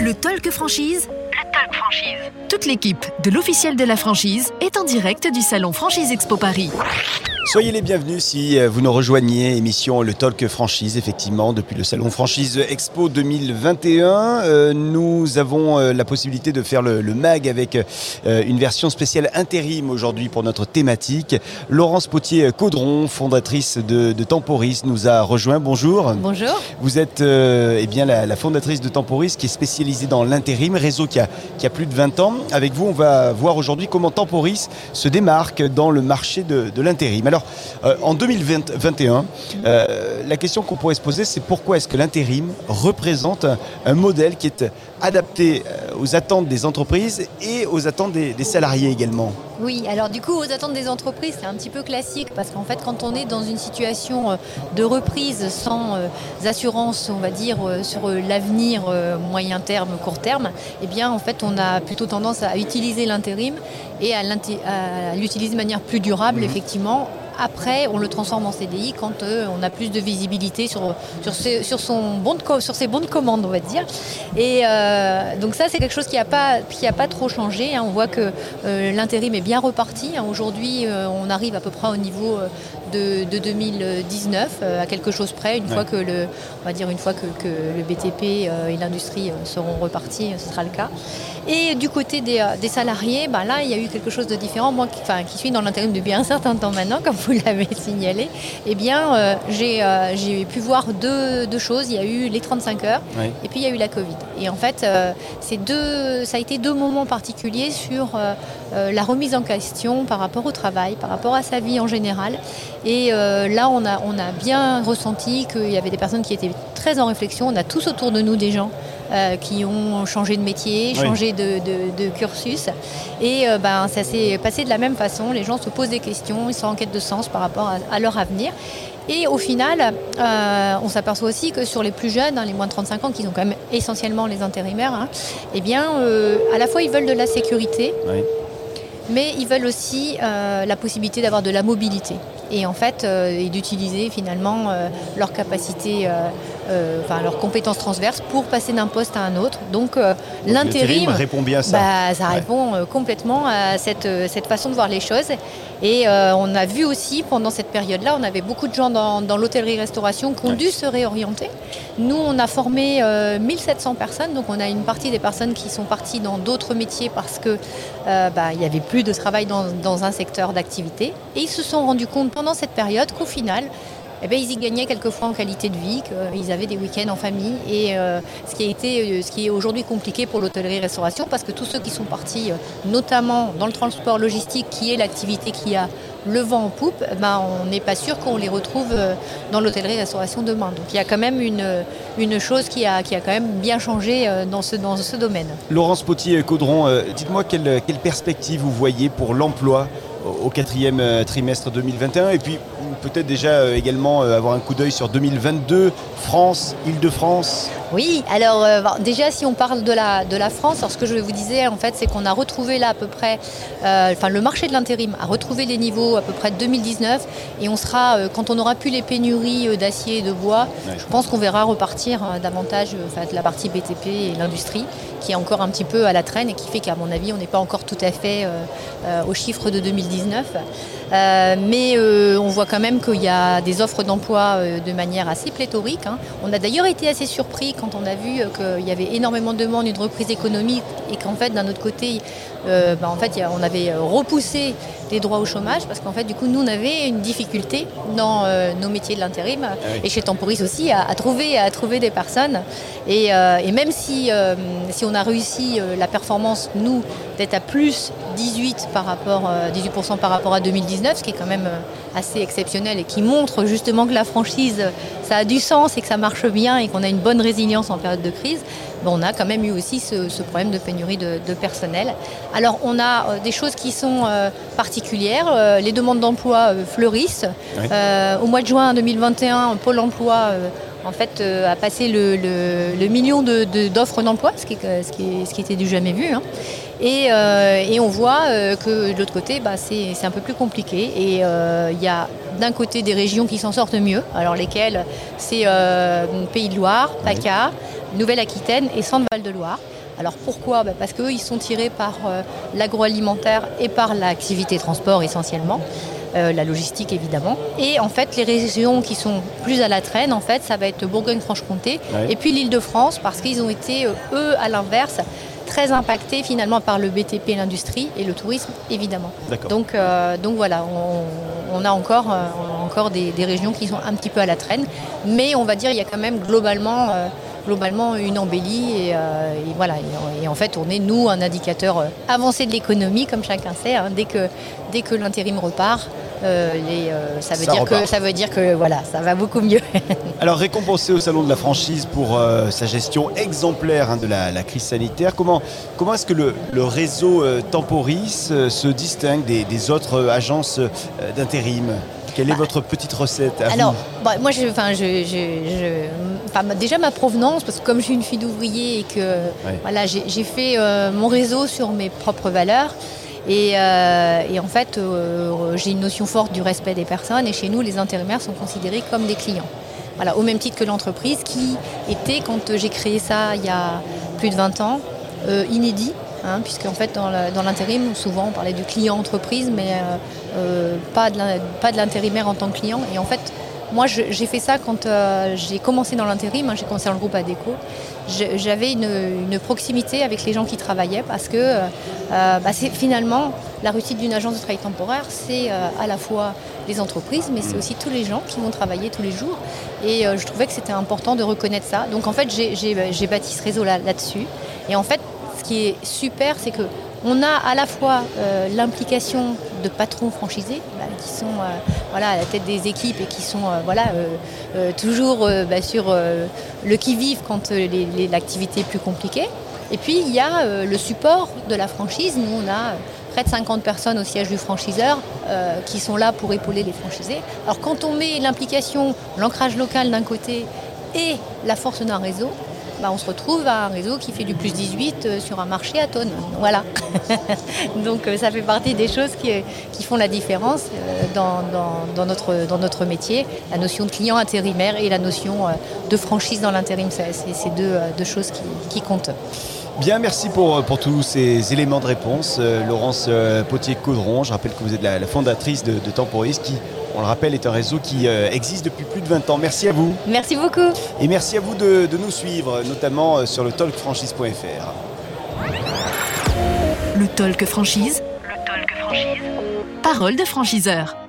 Le Talk Franchise. Le Talk Franchise. Toute l'équipe de l'officiel de la franchise est en direct du salon Franchise Expo Paris. Soyez les bienvenus si euh, vous nous rejoignez, émission Le Talk Franchise, effectivement, depuis le Salon Franchise Expo 2021. Euh, nous avons euh, la possibilité de faire le, MAG avec une version spéciale intérim aujourd'hui pour notre thématique. Laurence Potier-Caudron, fondatrice de, Temporis, nous a rejoint. Bonjour. Bonjour. Vous êtes eh bien, la, fondatrice de Temporis qui est spécialisée dans l'intérim, réseau qui a, qui a plus de 20 ans. Avec vous, on va voir aujourd'hui comment Temporis se démarque dans le marché de, de l'intérim. Alors, euh, en 2021, euh, la question qu'on pourrait se poser, c'est pourquoi est-ce que l'intérim représente un, modèle qui est adapté euh, aux attentes des entreprises et aux attentes des, salariés également? Oui, alors du coup, aux attentes des entreprises, c'est un petit peu classique parce qu'en fait, quand on est dans une situation de reprise sans assurance, on va dire, sur l'avenir moyen terme, court terme, eh bien, en fait, on a plutôt tendance à utiliser l'intérim et à l'utiliser de manière plus durable, mmh. effectivement, après, on le transforme en CDI quand euh, on a plus de visibilité sur, sur, son bon de, sur ses bons de commande, on va dire. Et euh, donc ça, c'est quelque chose qui n'a pas, pas trop changé. Hein. On voit que euh, l'intérim est bien reparti. Hein. Aujourd'hui, on arrive à peu près au niveau de, 2019, à quelque chose près, une fois que le, on va dire une fois que, le BTP et l'industrie seront repartis, ce sera le cas. Et du côté des, salariés, bah là, il y a eu quelque chose de différent. Moi, qui, qui suis dans l'intérim depuis un certain temps maintenant, comme vous vous l'avez signalé, eh bien, euh, euh, j'ai pu voir deux, choses. Il y a eu les 35 heures et puis il y a eu la Covid. Et en fait, euh, deux, ça a été deux moments particuliers sur la remise en question par rapport au travail, par rapport à sa vie en général. Et là, on a, on a bien ressenti qu'il y avait des personnes qui étaient très en réflexion. On a tous autour de nous des gens euh, qui ont changé de métier, changé de, cursus. Et euh, ben, ça s'est passé de la même façon. Les gens se posent des questions, ils sont en quête de sens par rapport à, leur avenir. Et au final, euh, on s'aperçoit aussi que sur les plus jeunes, hein, les moins de 35 ans, qui sont quand même essentiellement les intérimaires, hein, eh bien, à la fois ils veulent de la sécurité, mais ils veulent aussi la possibilité d'avoir de la mobilité et en fait et d'utiliser finalement leur capacité euh, enfin, leurs compétences transverses pour passer d'un poste à un autre. Donc euh, l'intérim répond bien à ça. Bah, ça répond euh, complètement à cette, cette façon de voir les choses. Et on a vu aussi pendant cette période-là, on avait beaucoup de gens dans, l'hôtellerie-restauration qui ont dû se réorienter. Nous, on a formé 1700 personnes, donc on a une partie des personnes qui sont parties dans d'autres métiers parce que bah, il n'y avait plus de travail dans, dans un secteur d'activité. Et ils se sont rendus compte pendant cette période qu'au final, eh ben, ils y gagnaient quelquefois en qualité de vie, qu'ils avaient des week-ends en famille. Et euh, ce qui, a été, euh, ce qui est aujourd'hui compliqué pour l'hôtellerie-restauration, parce que tous ceux qui sont partis, euh, notamment dans le transport logistique, qui est l'activité qui a le vent en poupe, eh ben, on n'est pas sûr qu'on les retrouve dans l'hôtellerie-restauration demain. Donc il y a quand même une, une chose qui a, qui a quand même bien changé dans ce, dans ce domaine. Laurence Potier-Caudron, dites-moi quelle, quelle perspective vous voyez pour l'emploi au quatrième trimestre 2021 et puis peut-être déjà euh, également euh, avoir un coup d'œil sur 2022, France, Île-de-France Oui, alors euh, déjà si on parle de la, de la France, alors ce que je vous disais en fait c'est qu'on a retrouvé là à peu près, enfin le marché de l'intérim a retrouvé les niveaux à peu près de 2019 et on sera, quand on aura plus les pénuries d'acier et de bois, je pense qu'on verra repartir davantage de la partie BTP et l'industrie qui est encore un petit peu à la traîne et qui fait qu'à mon avis on n'est pas encore tout à fait aux chiffres de 2019. Mais on voit quand même qu'il y a des offres d'emploi euh, de manière assez pléthorique. Hein. On a d'ailleurs été assez surpris quand on a vu euh, qu'il y avait énormément de demandes, une reprise économique et qu'en fait d'un autre côté, euh, bah, en fait, on avait repoussé les droits au chômage parce qu'en fait du coup nous on avait une difficulté dans nos métiers de l'intérim ah et chez Temporis aussi à, trouver, à trouver des personnes et, même si, si on a réussi la performance nous d'être à plus 18 par rapport 18% par rapport à 2019 ce qui est quand même assez exceptionnel et qui montre justement que la franchise, ça a du sens et que ça marche bien et qu'on a une bonne résilience en période de crise, ben, on a quand même eu aussi ce, problème de pénurie de, personnel. Alors on a euh, des choses qui sont euh, particulières. Euh, les demandes d'emploi fleurissent. au mois de juin 2021, Pôle emploi en fait, a passé le, million d'offres d'emploi, ce qui, ce, qui, ce qui était du jamais vu. Hein. Et, euh, on voit euh, que de l'autre côté, bah, c'est un peu plus compliqué. Et il y a d'un côté des régions qui s'en sortent mieux, alors lesquelles c'est Pays de Loire, PACA, Nouvelle-Aquitaine et Centre-Val de Loire. Alors pourquoi? Bah, Parce qu'eux, ils sont tirés par l'agroalimentaire et par l'activité transport essentiellement. Euh, la logistique évidemment. Et en fait, les régions qui sont plus à la traîne, en fait, ça va être Bourgogne-Franche-Comté et puis l'Île-de-France, parce qu'ils ont été, euh, eux, à l'inverse, très impactés finalement par le BTP, l'industrie et le tourisme, évidemment. Donc, euh, donc voilà, on, a encore, encore des, régions qui sont un petit peu à la traîne, mais on va dire il y a quand même globalement globalement une embellie. Et, voilà. Et, en fait, on est, nous, un indicateur avancé de l'économie, comme chacun sait. Hein. dès que, dès que l'intérim repart, euh, euh, ça, veut dire que, ça veut dire que voilà, ça va beaucoup mieux. Alors récompensé au Salon de la franchise pour euh, sa gestion exemplaire hein, de la, crise sanitaire, comment, comment est-ce que le, réseau Temporis se distingue des, autres agences d'intérim? Quelle est bah, votre petite recette Alors, bah, moi, je, je, déjà ma provenance, parce que comme je suis une fille d'ouvrier et que voilà, j'ai fait mon réseau sur mes propres valeurs, euh, et, en fait, euh, j'ai une notion forte du respect des personnes et chez nous, les intérimaires sont considérés comme des clients. Voilà, au même titre que l'entreprise qui était, quand j'ai créé ça il y a plus de 20 ans, euh, inédit. Hein, puisque en fait dans l'intérim souvent on parlait du client entreprise mais pas de l'intérimaire en tant que client et en fait moi, j'ai fait ça quand euh, j'ai commencé dans l'intérim, hein, j'ai commencé dans le groupe ADECO. J'avais une, proximité avec les gens qui travaillaient parce que euh, bah, finalement, la réussite d'une agence de travail temporaire, c'est euh, à la fois les entreprises, mais c'est aussi tous les gens qui vont travailler tous les jours. Et je trouvais que c'était important de reconnaître ça. Donc en fait, j'ai bâti ce réseau là-dessus. et en fait, ce qui est super, c'est que on a à la fois euh, l'implication de patrons franchisés bah, qui sont euh, à la tête des équipes et qui sont euh, toujours bah, sur le qui-vive quand l'activité est plus compliquée. Et puis il y a le support de la franchise. Nous, on a près de 50 personnes au siège du franchiseur qui sont là pour épauler les franchisés. Alors quand on met l'implication, l'ancrage local d'un côté et la force d'un réseau, bah, on se retrouve à un réseau qui fait du plus 18 euh, sur un marché à tonnes. Voilà. Donc euh, ça fait partie des choses qui, font la différence euh, dans, notre, métier. La notion de client intérimaire et la notion de franchise dans l'intérim, c'est ces deux, choses qui, comptent. Bien, merci pour, pour, tous ces éléments de réponse. Laurence Potier-Caudron, je rappelle que vous êtes la, fondatrice de, de Temporis qui on le rappelle, est un réseau qui euh, existe depuis plus de 20 ans. Merci à vous. Merci beaucoup. Et merci à vous de, nous suivre, notamment euh, sur le talkfranchise.fr. Le Talk Franchise. Le Talk Franchise. Parole de franchiseur.